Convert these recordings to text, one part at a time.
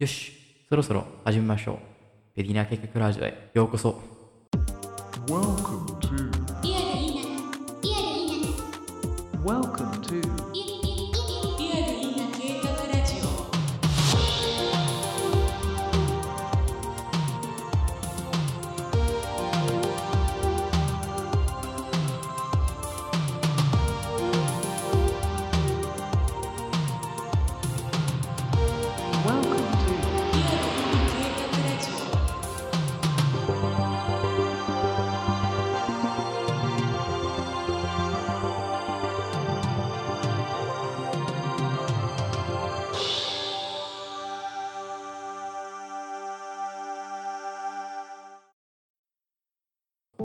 よし、そろそろ始めましょう。ペディナ計画ラジオへようこそ。Welcome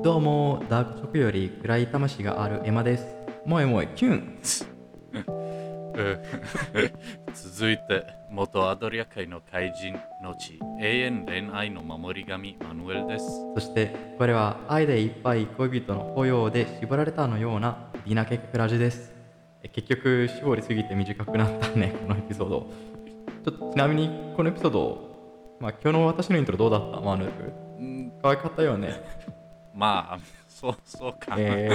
どうも、ダーク直より暗い魂があるエマです。もえもえキュンえー 続いて元アドリア界の怪人のち永遠恋愛の守り神マヌエルですそして、これは愛でいっぱい恋人の保養で縛られたのようなディナ計画ラジです。え結局、絞りすぎて短くなったね、このエピソード。ちょっとちなみに、このエピソード、まあ、今日の私のイントロどうだったマヌエル？うん可愛かったよね。まあそうそうか、え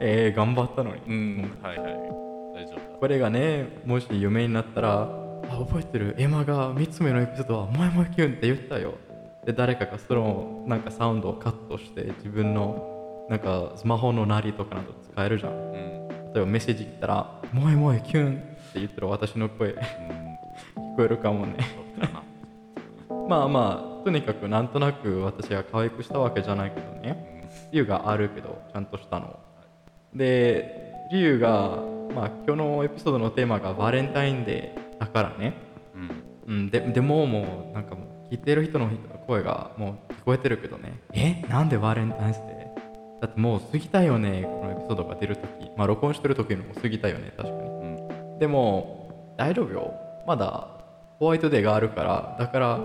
ー、えー、頑張ったのに。うんはいはい大丈夫だこれがね、もし夢になったら、あ、覚えてる、エマが3つ目のエピソードは、もえもえキュンって言ったよ。で、誰かがそのなんかサウンドをカットして、自分のなんかスマホの鳴りとかなど使えるじゃん。うん例えばメッセージ来たら、もえもえキュンって言ったら私の声聞うん こえるかもね。まあまあ、とにかくなんとなく私が可愛くしたわけじゃないけどね。理由があるけど、ちゃんとしたの。で、理由が、まあ今日のエピソードのテーマがバレンタインデーだからね。うん。うん、ででももうなんかもう聞いてる人の声がもう聞こえてるけどね。え？なんでバレンタインデー？だってもう過ぎたよねこのエピソードが出るときまあ録音してる時のも過ぎたよね確かに。うん。でも大丈夫よ。まだホワイトデーがあるから。だから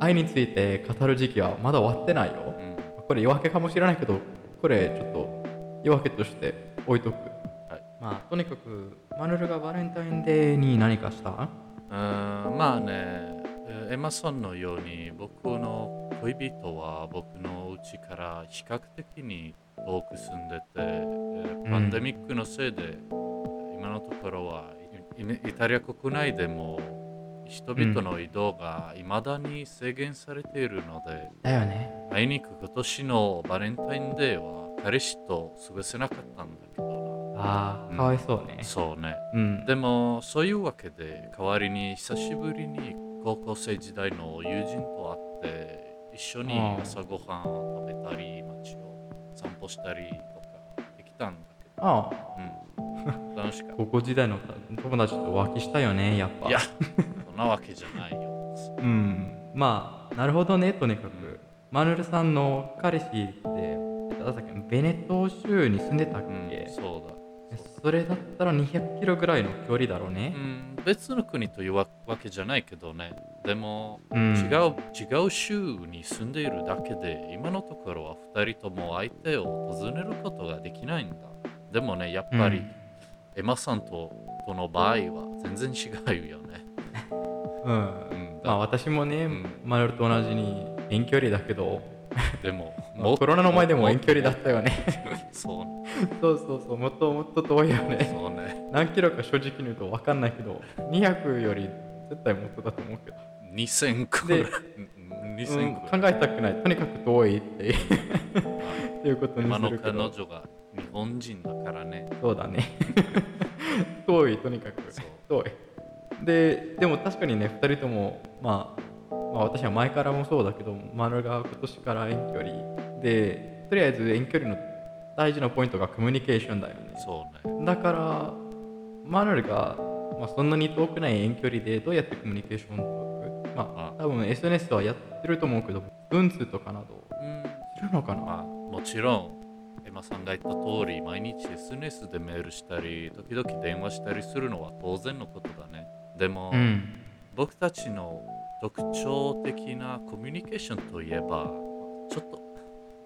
愛について語る時期はまだ終わってないよ。うん。これ言い訳かもしれないけどこれちょっと言い訳として置いとく。はい。まあとにかくマヌルがバレンタインデーに何かした？うーん。まあねえーエマソンのように僕の恋人は僕の家から比較的に遠く住んでて、えーパンデミックのせいで、今のところはイタリア国内でも人々の移動が未だに制限されているので、だよね。あいにく今年のバレンタインデーは彼氏と過ごせなかったんだけどうん。ああかわいそうね。なそうね。うん。でもそういうわけで代わりに久しぶりに高校生時代の友人と会って一緒に朝ごはんを食べたり街を散歩したりとかできたんだけど、ああうん、楽しかっ 高校時代の友達と浮気したよねやっぱ。たいやなわけじゃないようんまあなるほどね。とにかくマヌルさんの彼氏ってだったっけベネット州に住んでたっうん。け、そうだ。それだったら200キロぐらいの距離だろうね。うん、別の国というわわけじゃないけどね。でも、うん。違う違う州に住んでいるだけで今のところは2人とも相手を訪ねることができないんだ。でもねやっぱり、うん。エマさんととの場合は全然違うよね、うん。うん、まあ私もね、うん。マヌルと同じに遠距離だけど。でも コロナの前でも遠距離だっったよね。そう。そうそうそう。もっともっと遠いよね。そうね。何キロか正直に言うと分かんないけど200より絶対もっとだと思うけど、2000個でぐらい。うんうん2000個考えたくない。とにかく遠いってっていう。ことに今のするけど彼女が日本人だからね。そうだね。遠いとにかく。遠いででも確かにね2人とも、まあ、まあ私は前からもそうだけどマヌルが今年から遠距離でとりあえず遠距離の大事なポイントがコミュニケーションだよね。そうね。だからマヌルが、まあ、そんなに遠くない遠距離でどうやってコミュニケーションを取る？まああ多分 SNS はやってると思うけど文通とかなど。うんするのかな、まあ、もちろん、エマさんが言った通り、毎日 SNS でメールしたり、時々電話したりするのは当然のことだね。でも、うん。僕たちの特徴的なコミュニケーションといえば、ちょっと、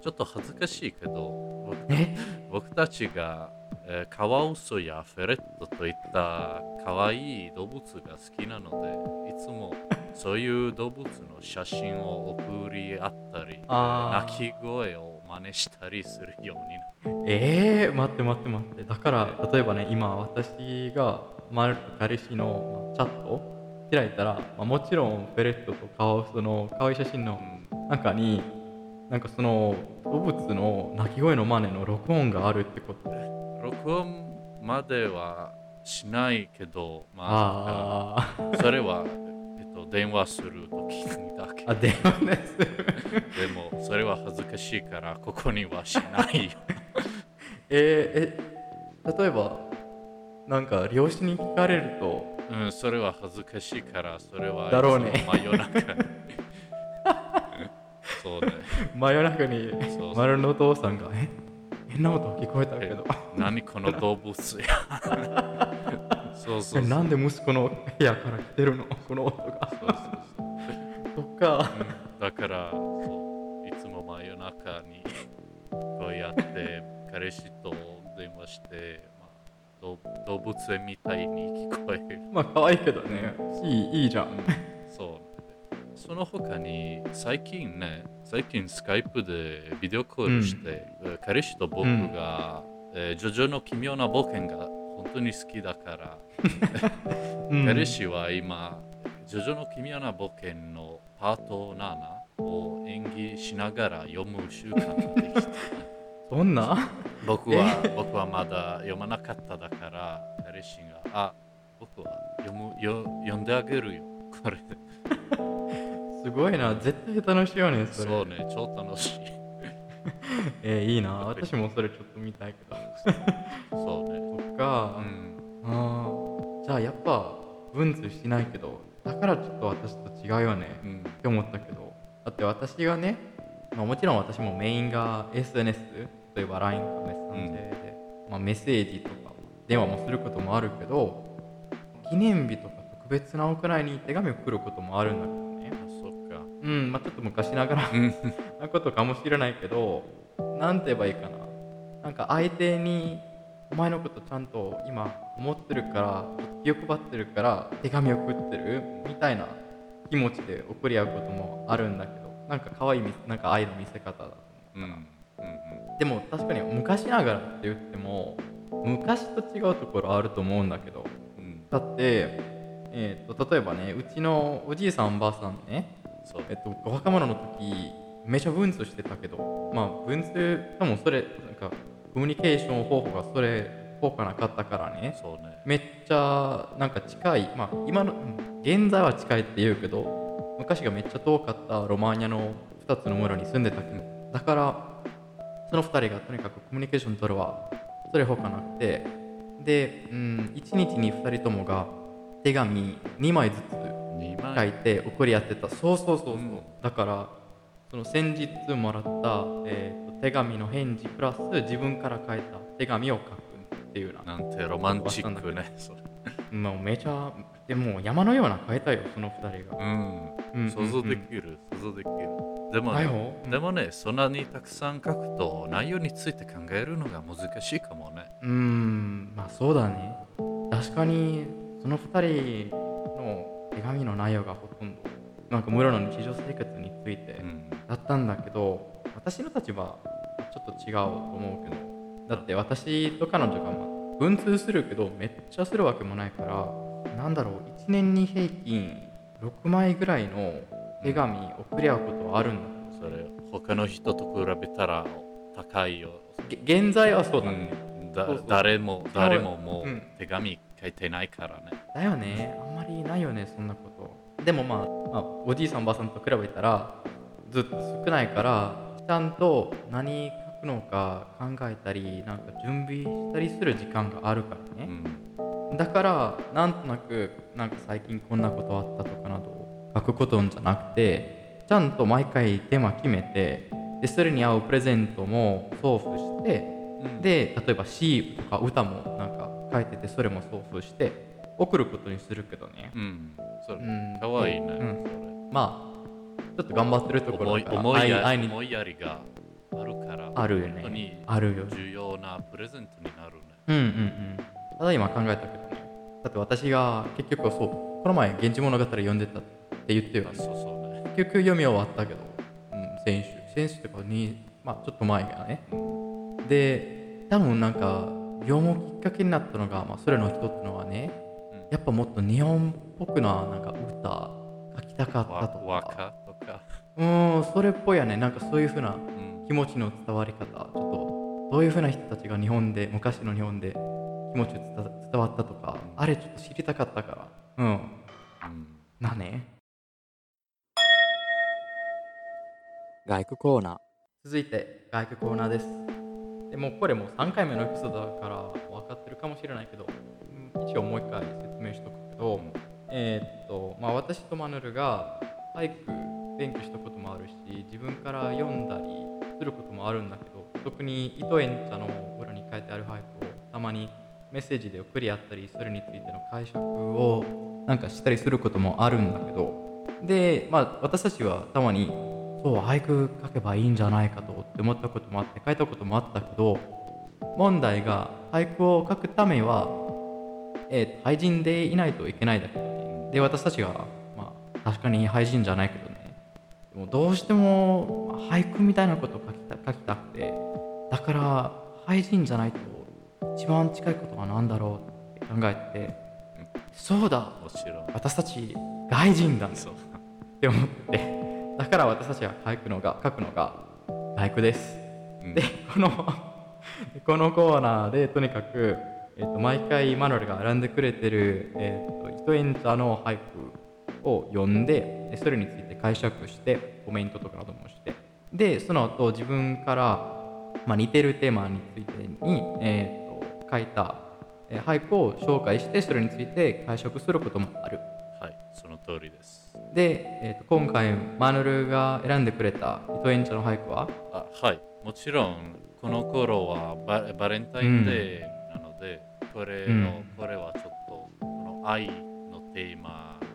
ちょっと恥ずかしいけど、僕 たちが、えーカワウソやフェレットといった可愛い動物が好きなので、いつもそういう動物の写真を送り合ったり、鳴き声を真似したりするようになる。えー、待って待って待って。だから例えばね今私がマルと彼氏のまあチャット開いたら、まあ、もちろんフェレットと顔その可愛い写真の中になんかその動物の鳴き声の真似の録音があるってこと。録音まではしないけど、まああ、それは、と、電話するときにだけー。あ電話ですでも、それは恥ずかしいから、ここにはしないよ。えー、え例えばなんか漁師に聞かれるとうん、それは恥ずかしいから、それはだろうね真夜中に。そうね。真夜中に丸のお父さんが「え変な音聞こえたけど何この動物や。そうそうなんで息子の部屋から来てるの？この音が。そうそうそう。とか。うんだからそういつも真夜中にこうやって彼氏と電話して、まあ、動動物園みたいに聞こえる。まあ可愛いけどね。いいいいじゃん。そう。その他に最近ね最近スカイプでビデオコールして、えー彼氏と僕が、えージョジョの奇妙な冒険が本当に好きだから、うん。彼氏は今、ジョジョの奇妙な冒険のパート7を演技しながら読む習慣ができた。そんな？僕は僕はまだ読まなかっただから、彼氏が、あ、僕は読むよ読んであげるよ。これすごいな。絶対楽しいよねそれ。そうね、超楽しい。えーいいな。私もそれちょっと見たいけど。そうね。か、うん。じゃあやっぱ文通しないけどだからちょっと私と違うよねうん。って思ったけど。だって私がね、まあ、もちろん私もメインが SNS 例えば LINE かメッセンジャーで、まあ、メッセージとか電話もすることもあるけど記念日とか特別な屋内に手紙を送ることもあるんだけどね。あそっか。うんまあちょっと昔ながらうん。なことかもしれないけどなんて言えばいいかな。なんか相手にお前のことちゃんと今思ってるから気を配ってるから手紙送ってる？みたいな気持ちで送り合うこともあるんだけどなんか可愛いみなんか愛の見せ方だとうん。うんでも確かに昔ながらって言っても昔と違うところあると思うんだけどうんうん。だって、えー、と例えばねうちのおじいさんおばあさんねそうえっと、若者の時めちゃ文通してたけどまあ文通かもそれなんかコミュニケーション方法がそれ効果なかったからね。そうね。めっちゃなん。か近いまあ今のうん現在は近いって言うけど昔がめっちゃ遠かったロマーニャの2つの村に住んでたけどだからその2人がとにかくコミュニケーション取るわ。それほかなくて。で、うん、1日に2人ともが手紙2枚ずつ書いて送り合ってた。そうそうそうそう、うん。だからその先日もらった、えーと手紙の返事プラス自分から書いた手紙を書くっていうななんてロマンチックね。それもうめちゃでも山のような書いたよその2人が、うん。うん想像できる、想像できる。でもだよね、でもね、そんなにたくさん書くと内容について考えるのが難しいかもね。うーんまあそうだね確かにその2人の手紙の内容がほとんどなんか村の日常生活についてうん。だったんだけど私の立場はちょっと違うと思うけどだって私と彼女がまあ文通するけどめっちゃするわけもないからなんだろう1年に平均6枚ぐらいの手紙送り合うことはあるんだそれ、他の人と比べたら高いよ。げ現在はそうだね、うん誰も、誰ももうん。う手紙書いてないからね。だよね。あんまりないよねそんなこと。でもまあ、まあ、おじいさんおばあさんと比べたらずっと少ないからちゃんと何書くのか考えたりなんか準備したりする時間があるからうね、ん。だからなんとなくなんか最近こんなことあったとかなどを書くことじゃなくてちゃんと毎回テーマ決めてでそれに合うプレゼントも送付してうん、で例えば詩とか歌もなんか書いててそれも送付して送ることにするけどね、うん。それ、うんかわいいね。うんまあちょっと頑張ってるところ思いだから。思い思いやりがあるから、あるよ本当にねあるよ重要なプレゼントになるね。うんうんうん。ただ今考えたけどね。だって私が結局そうこの前「源氏物語」読んでたって言ってよ。あそうそうね。結局読み終わったけど、うん、先週。先週とかにまあちょっと前がね。うんで多分なんか読むきっかけになったのが、まあ、それの一つのはねうん。やっぱもっと日本っぽくななんか歌書きたかったとか。うんそれっぽいやね。なんかそういうふうなうん。気持ちの伝わり方。ちょっとどういうふうな人たちが日本で昔の日本で気持ち伝伝わったとかあれちょっと知りたかったから。うん。うん。なね。外国コーナー。続いて外国コーナーです。でもうこれもう3回目のエピソードだから分かってるかもしれないけどうん一応もう一回説明しとくけど、えーっとまあ私とマヌルが俳句勉強したこともあるし自分から読んだりすることもあるんだけど特に糸園茶の裏に書いてある俳句をたまにメッセージで送り合ったりそれについての解釈をなんかしたりすることもあるんだけどでまあ私たちはたまにそう俳句書けばいいんじゃないかとって思ったこともあって書いたこともあったけど問題が俳句を書くためは、えー俳人でいないといけないだけで私たちがまあ確かに俳人じゃないけどもどうしてもまあ俳句みたいなことを書きた書きたくてだから俳人じゃないと一番近いことは何だろうって考えてそうだもちろん。私たち外人だそう。って思ってだから私たちが書くのが書くのが俳句ですうんでこのこのコーナーでとにかく、えー、と毎回マノルが選んでくれてる、えー、と糸園茶の俳句を読んででそれについて解釈してコメントとかなどもしてでその後自分から、まあ、似てるテーマについてに、えー、と書いた、えー俳句を紹介してそれについて解釈することもある。はい、その通りです。で、えー、と今回マヌルが選んでくれた糸園茶の俳句は？あはい、もちろんこの頃はババレンタインデーなので、これの、うん。これはちょっとこの愛のテーマだ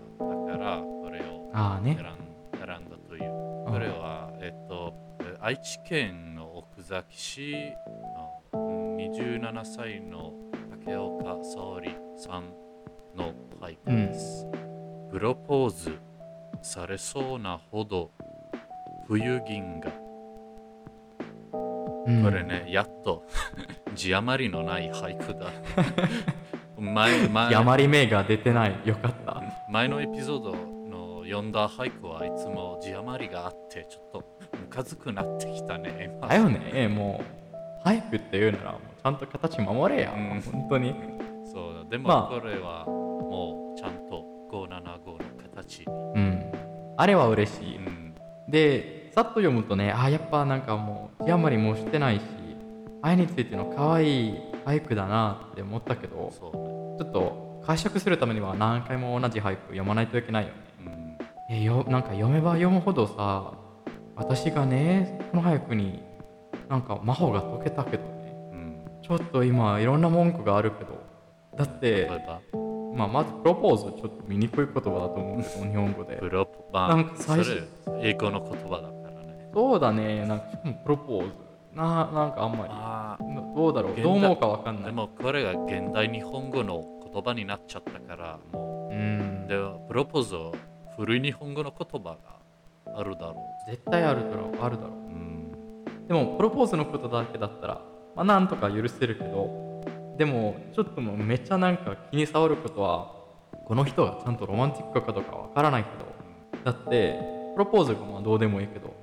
からこれをああね選んだという。これは、えっと、え愛知県の奥崎市のうん27歳の竹岡沙織さんの俳句です。プロポーズされそうなほど冬銀河。うんこれね、やっと 字余りのない俳句だ。前前 やまり目が出てないよかった前のエピソードの読んだ俳句はいつも字余りがあってちょっとムカつくなってきたね。今だよね。もう俳句っていうならもうちゃんと形守れや、うん。本当に。そうだ。でもまあ。これはもうちゃんと575の形。うん。あれは嬉しい、うん。でさっと読むとねあやっぱなんかもう字余りもしてないし愛についての可愛い俳句だなって思ったけどそうね。ちょっと解釈するためには何回も同じ俳句読まないといけないよね。うん。えよなんか読めば読むほどさ私がねこの俳句になんか魔法が解けたけどね。うん。ちょっと今いろんな文句があるけど。だってまあ、まずプロポーズちょっと見にくい言葉だと思う。けど日本語で。プロまなんか最初れ英語の言葉だからね。そうだね。なんかプロポーズ。ななんかあんまありどうだろう。どう思うかわかんあ、ない。でもこれが現代日本語の言葉になっちゃったから、もう。ん。う、でプロポーズは古い日本語の言葉があるだろ絶対あるだろうあるだろう。うん。うでもプロポーズのことだけだったらまあなんとか許せるけどでもちょっともうめっちゃなんか気に障ることはこの人がちゃんとロマンティックかどうかわからないけどだってプロポーズがまあどうでもいいけど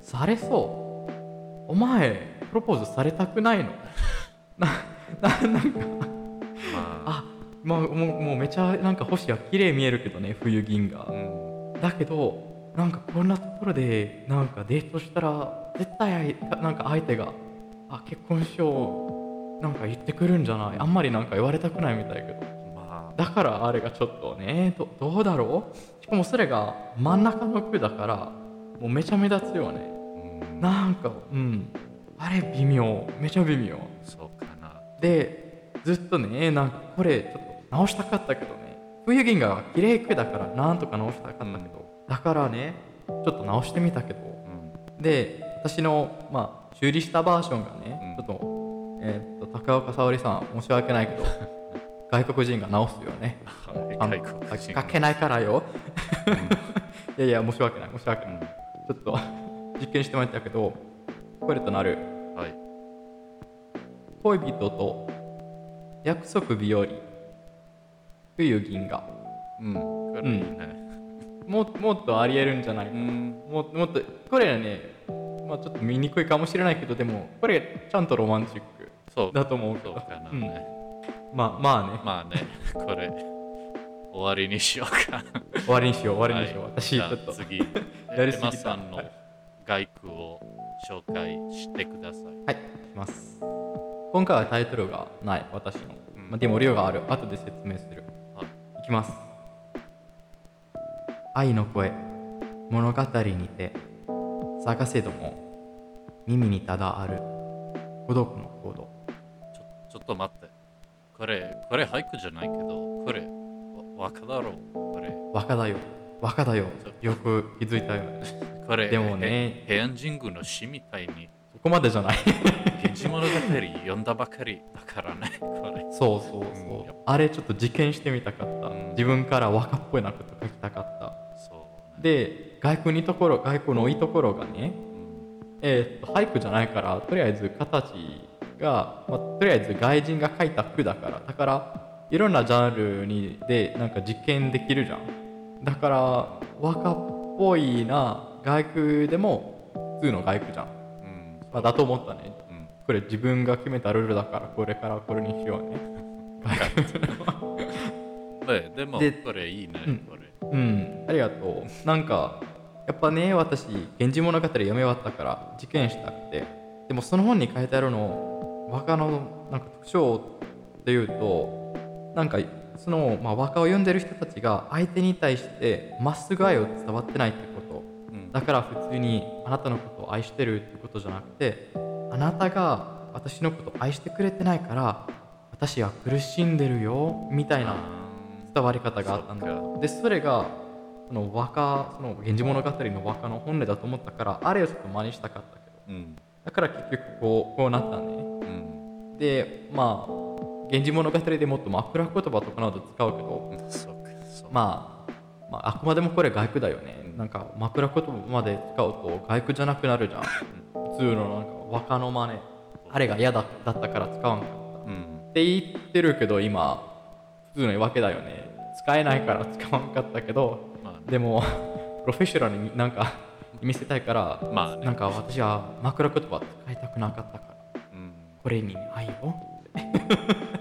されそう。お前プロポーズされたくないの？なななんかまあ、あまあもうもうめちゃなんか星は綺麗見えるけどね冬銀河。うん。だけどなんかこんなところでなんかデートしたら絶対なんか相手があ結婚しようなんか言ってくるんじゃない。あんまりなんか言われたくないみたいけど。まあ、だからあれがちょっとねどどうだろう？しかもそれが真ん中の句だからもうめちゃ目立つよね。うん、なんかうん。あれ微妙。めちゃ微妙。そうかな。でずっとねなんかこれちょっと直したかったけどね。冬銀河は綺麗句だからなんとか直したかったけど、だからねちょっと直してみたけど。うん。で私の、まあ、修理したバージョンがね、うん。ちょっと,、えーっと高岡沙織さん申し訳ないけど 外国人が直すよね。外国人書けないからよ。いやいや申し訳ない申し訳ない、うん。ちょっと実験してもらったけどこれとなる。はい。恋人と約束日和冬銀河うん。これいいねももっとありえるんじゃないか、うん。ももっとこれね、まあ、ちょっと見にくいかもしれないけどでもこれちゃんとロマンチックそう。だと思う。そうかな。うん。ね、まあまあね。まあね。これ終わりにしようか。終わりにしよう。終わりにしよう、はい。私ちょっと。次。やりすぎた。エマさんの外句を紹介してください。はい、します。今回はタイトルがない、私の。うん。まあ、でも量がある、後で説明する。きます。愛の声、物語にて、探せども、耳にただある、孤独の行動。ちょちょっと待ってこれこれ俳句じゃないけどこれわ若だろうこれ若だよ、若だよ。よく気づいたよね。これでもねへ平安神宮の詩みたいにそこまでじゃない。源氏物語読んだばかりだからねこれそうそうそう。うんあれちょっと実験してみたかった。うん自分から若っぽいなこと書きたかった。そうねで、外国にところ、外国のいいところがね、えーっと俳句じゃないからとりあえず形が、まあ、とりあえず外人が書いた句だからだからいろんなジャンルにでなんか実験できるじゃんだから和歌っぽいな外句でも普通の外句じゃん、うんまあ、だと思ったねこれ自分が決めたルールだからこれからこれにしようね。ででもでこれいいねうん。これ。うん。ありがとう。なんかやっぱね私「源氏物語」読み終わったから事件したくて。でもその本に書いてあるの和歌のなんか特徴っていうとなんかその、まあ、和歌を読んでる人たちが相手に対してまっすぐ愛を伝わってないってこと。うん。だから普通にあなたのことを愛してるってことじゃなくてあなたが私のことを愛してくれてないから私は苦しんでるよみたいな伝わり方があったんだそっでそれがその和歌その「源氏物語」の和歌の本音だと思ったからあれをちょっと真似したかったけど。うん。だから結局こうこうなったね。うん。でまあ「源氏物語」でもっと枕言葉とかなど使うけどまあ、まあ、あくまでもこれ外句だよね。なんか枕言葉まで使うと外句じゃなくなるじゃん。普通のなんか和歌の真似。あれが嫌だだったから使わんかった。うん。って言ってるけど今普通のわけだよね。使えないから使わんかったけどまあね。でも プロフェッショナルになんか見せたいから、まあね。なんか私は枕言葉使いたくなかったから。うん。これに愛を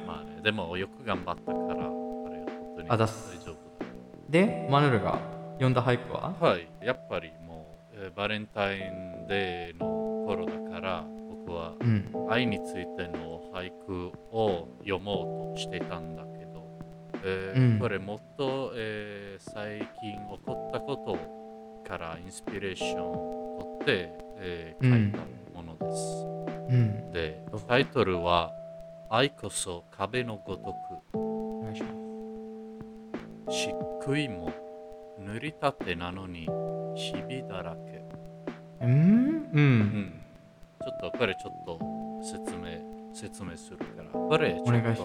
まあね。でもよく頑張ったからこれ本当に大あざっす。丈夫でマヌルが読んだ俳句は？だはい。やっぱりもう、えーバレンタインデーのから僕はうん。愛についての俳句を読もうとしていたんだけど、えーうん。これもっと、えー最近起こったことからインスピレーションを取って、えー書いたものです。うん。でタイトルは「愛こそ壁のごとく。します。漆喰も塗りたてなのにひびだらけ」うん。ううんょっとこれちょっと説明説明するから。これちょっと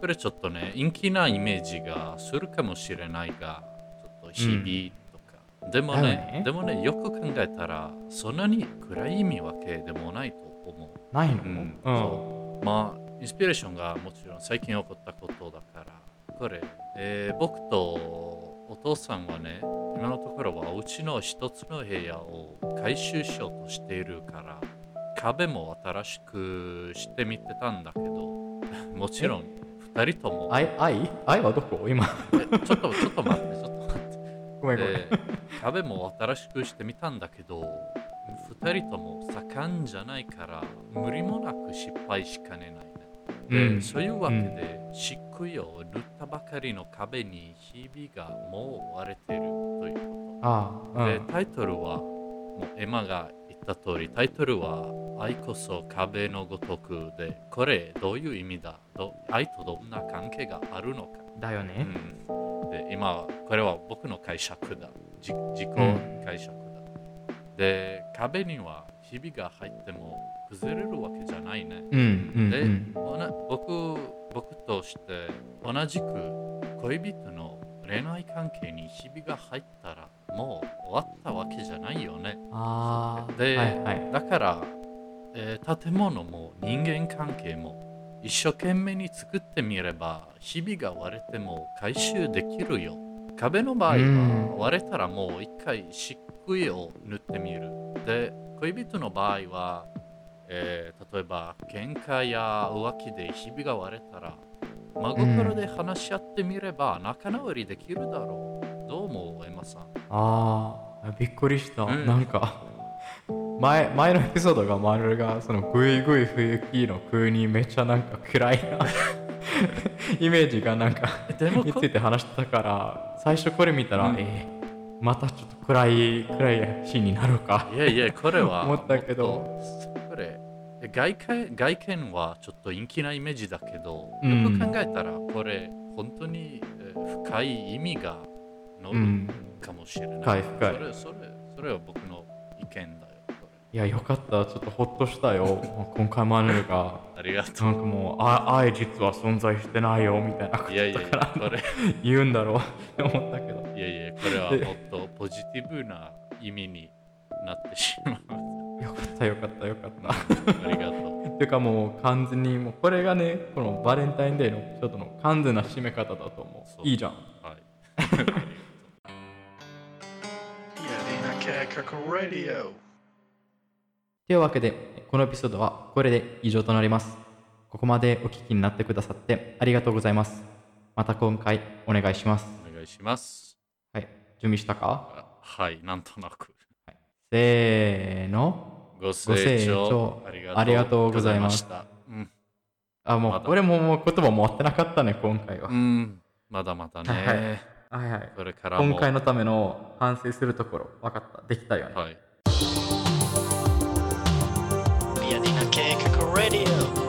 これちょっとね陰気なイメージがするかもしれないがちょっとひびとか、でもだよね。ねでもねよく考えたらそんなに暗い意味わけでもないと思う。ないの？うん。うん。まあインスピレーションがもちろん最近起こったことだから。これ、えー僕とお父さんはね今のところはうちの一つの部屋を改修しようとしているから壁も新しくしてみてたんだけど もちろん2人とも。愛愛？愛はどこ？今。えちょっとちょっと待ってちょっと待って。ごめんごめん。で壁も新しくしてみたんだけど2人とも盛んじゃないから無理もなく失敗しかねないね。で、うん。そういうわけで、漆喰を塗ったばかりの壁にひびがもう割れてるというこああと。で、うん。タイトルは、もうエマが言った通り、タイトルは愛こそ壁のごとくで、これどういう意味だど愛とどんな関係があるのか。だよねうん、で今、これは僕の解釈だ。じ自己解釈だ。で、壁にはひびが入っても崩れるわけじゃないね。うんうんで、僕僕として同じく恋人の恋愛関係にひびが入ったらもう終わったわけじゃないよね。ああではいはいだから、えー建物も人間関係も一生懸命に作ってみれば日々が割れても回収できるよ。壁の場合うんは割れたらもう一回漆喰を塗ってみる。で、恋人の場合は、えー例えば喧嘩や浮気で日々が割れたら真心で話し合ってみれば仲直りできるだろう。どう思う、エマさん？ああびっくりした、うん。なんか前前のエピソードがマルがそのグイグイ冬木の風にめっちゃなんか暗いな。イメージがなんかについて話してたから最初これ見たら、うん。えーまたちょっと暗い暗いシーンになるか。いやいや、これは。思ったけど。これ、外見外見はちょっと陰気なイメージだけど、うん。よく考えたら、これ、本当にえー深い意味が乗るうんかもしれない。深い深いそれ、それ、それは僕の意見だよ。こいやよかったちょっとほっとしたよ今回マヌルがれありがとなんかもうあ愛実は存在してないよみたいなこう。いやいやこれ、言うんだろうって思ったけどいやいや、これはもっとポジティブな意味になってしまう。よかったよかったよかったありがとう。ていうかもう完全にもうこれがねこのバレンタインデーのちょっとの完全な締め方だと思ういいじゃんはい。というわけでこのエピソードはこれで以上となります。ここまでお聞きになってくださってありがとうございます。また今回お願いします。お願いします。はい。準備したか？あはい、なんとなく。せーの。ごご清清聴。聴ありがとうございますした。うん、あもう俺ももう言葉持ってなかったね今回は、うん、まだまだね。はいはいこれからも。今回のための反省するところ分かった？できたよね、はい。Yadina Kekaka Radio ヤ